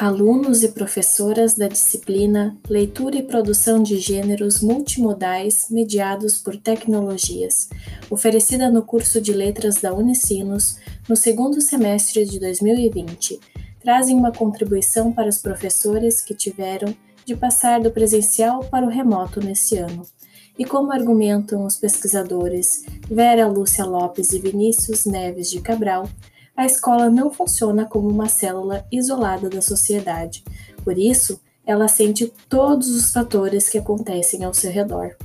Alunos e professoras da disciplina Leitura e Produção de Gêneros Multimodais Mediados por Tecnologias, oferecida no curso de Letras da Unicinos no segundo semestre de 2020, trazem uma contribuição para os professores que tiveram de passar do presencial para o remoto nesse ano. E como argumentam os pesquisadores Vera Lúcia Lopes e Vinícius Neves de Cabral, a escola não funciona como uma célula isolada da sociedade. Por isso, ela sente todos os fatores que acontecem ao seu redor.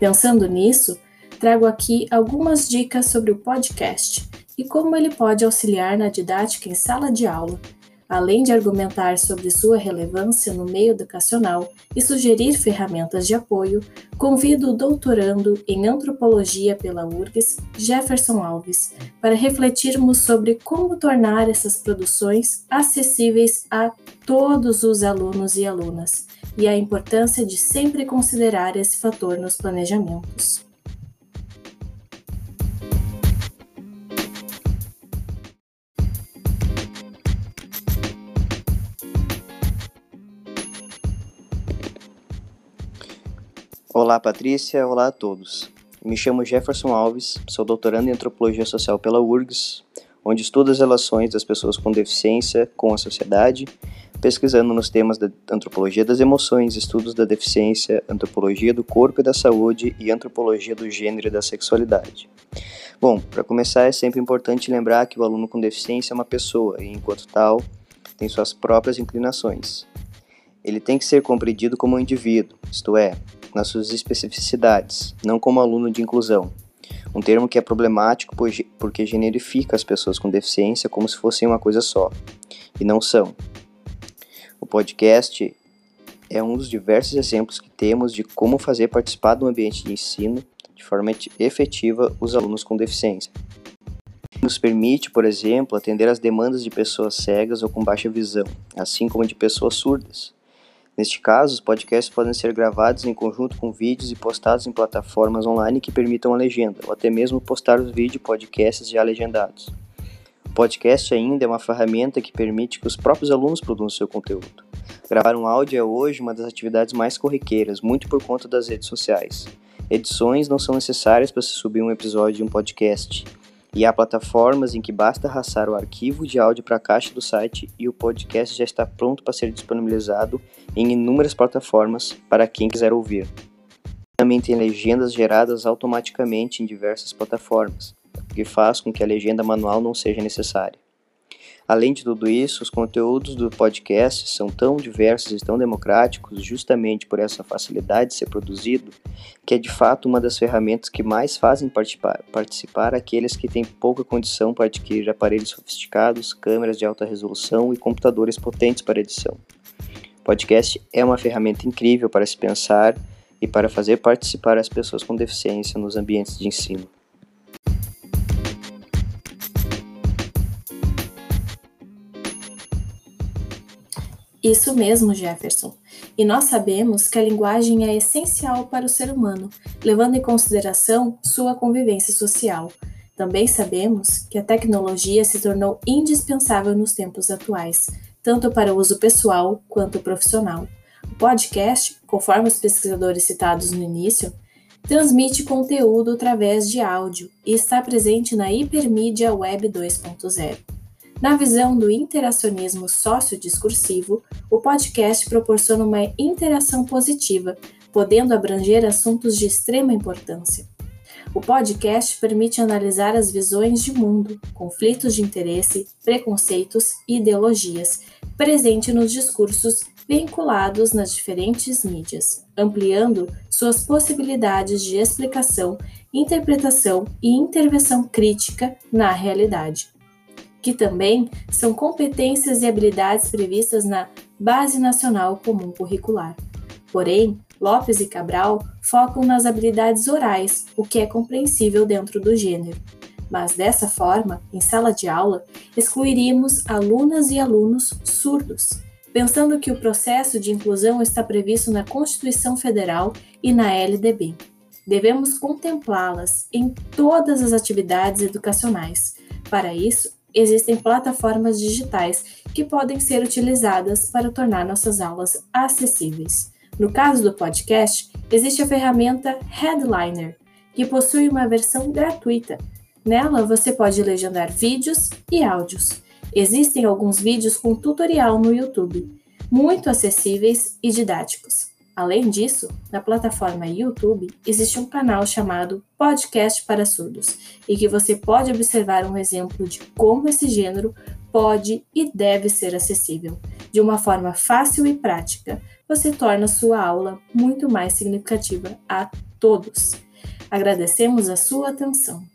Pensando nisso, trago aqui algumas dicas sobre o podcast e como ele pode auxiliar na didática em sala de aula, além de argumentar sobre sua relevância no meio educacional e sugerir ferramentas de apoio, convido o doutorando em antropologia pela URGS, Jefferson Alves, para refletirmos sobre como tornar essas produções acessíveis a todos os alunos e alunas e a importância de sempre considerar esse fator nos planejamentos. Olá, Patrícia. Olá a todos. Me chamo Jefferson Alves, sou doutorando em Antropologia Social pela URGS, onde estudo as relações das pessoas com deficiência com a sociedade, pesquisando nos temas da antropologia das emoções, estudos da deficiência, antropologia do corpo e da saúde e antropologia do gênero e da sexualidade. Bom, para começar, é sempre importante lembrar que o aluno com deficiência é uma pessoa e, enquanto tal, tem suas próprias inclinações. Ele tem que ser compreendido como um indivíduo, isto é, nas suas especificidades, não como aluno de inclusão. Um termo que é problemático porque generifica as pessoas com deficiência como se fossem uma coisa só, e não são. O podcast é um dos diversos exemplos que temos de como fazer participar do ambiente de ensino de forma efetiva os alunos com deficiência. Nos permite, por exemplo, atender às demandas de pessoas cegas ou com baixa visão, assim como de pessoas surdas. Neste caso, os podcasts podem ser gravados em conjunto com vídeos e postados em plataformas online que permitam a legenda, ou até mesmo postar os vídeos podcasts já legendados. O podcast ainda é uma ferramenta que permite que os próprios alunos produzam seu conteúdo. Gravar um áudio é hoje uma das atividades mais corriqueiras, muito por conta das redes sociais. Edições não são necessárias para se subir um episódio de um podcast e há plataformas em que basta arrastar o arquivo de áudio para a caixa do site e o podcast já está pronto para ser disponibilizado em inúmeras plataformas para quem quiser ouvir. Também tem legendas geradas automaticamente em diversas plataformas, o que faz com que a legenda manual não seja necessária. Além de tudo isso, os conteúdos do podcast são tão diversos e tão democráticos, justamente por essa facilidade de ser produzido, que é de fato uma das ferramentas que mais fazem participar, participar aqueles que têm pouca condição para adquirir aparelhos sofisticados, câmeras de alta resolução e computadores potentes para edição. O podcast é uma ferramenta incrível para se pensar e para fazer participar as pessoas com deficiência nos ambientes de ensino. Isso mesmo, Jefferson. E nós sabemos que a linguagem é essencial para o ser humano, levando em consideração sua convivência social. Também sabemos que a tecnologia se tornou indispensável nos tempos atuais, tanto para o uso pessoal quanto profissional. O podcast, conforme os pesquisadores citados no início, transmite conteúdo através de áudio e está presente na hipermídia web 2.0. Na visão do interacionismo sociodiscursivo, o podcast proporciona uma interação positiva, podendo abranger assuntos de extrema importância. O podcast permite analisar as visões de mundo, conflitos de interesse, preconceitos e ideologias presentes nos discursos vinculados nas diferentes mídias, ampliando suas possibilidades de explicação, interpretação e intervenção crítica na realidade que também são competências e habilidades previstas na Base Nacional Comum Curricular. Porém, Lopes e Cabral focam nas habilidades orais, o que é compreensível dentro do gênero. Mas dessa forma, em sala de aula, excluiríamos alunas e alunos surdos, pensando que o processo de inclusão está previsto na Constituição Federal e na LDB. Devemos contemplá-las em todas as atividades educacionais. Para isso, existem plataformas digitais que podem ser utilizadas para tornar nossas aulas acessíveis. No caso do podcast, existe a ferramenta Headliner, que possui uma versão gratuita. Nela você pode legendar vídeos e áudios. Existem alguns vídeos com tutorial no YouTube, muito acessíveis e didáticos. Além disso, na plataforma YouTube existe um canal chamado Podcast para Surdos, e que você pode observar um exemplo de como esse gênero pode e deve ser acessível. De uma forma fácil e prática, você torna sua aula muito mais significativa a todos. Agradecemos a sua atenção.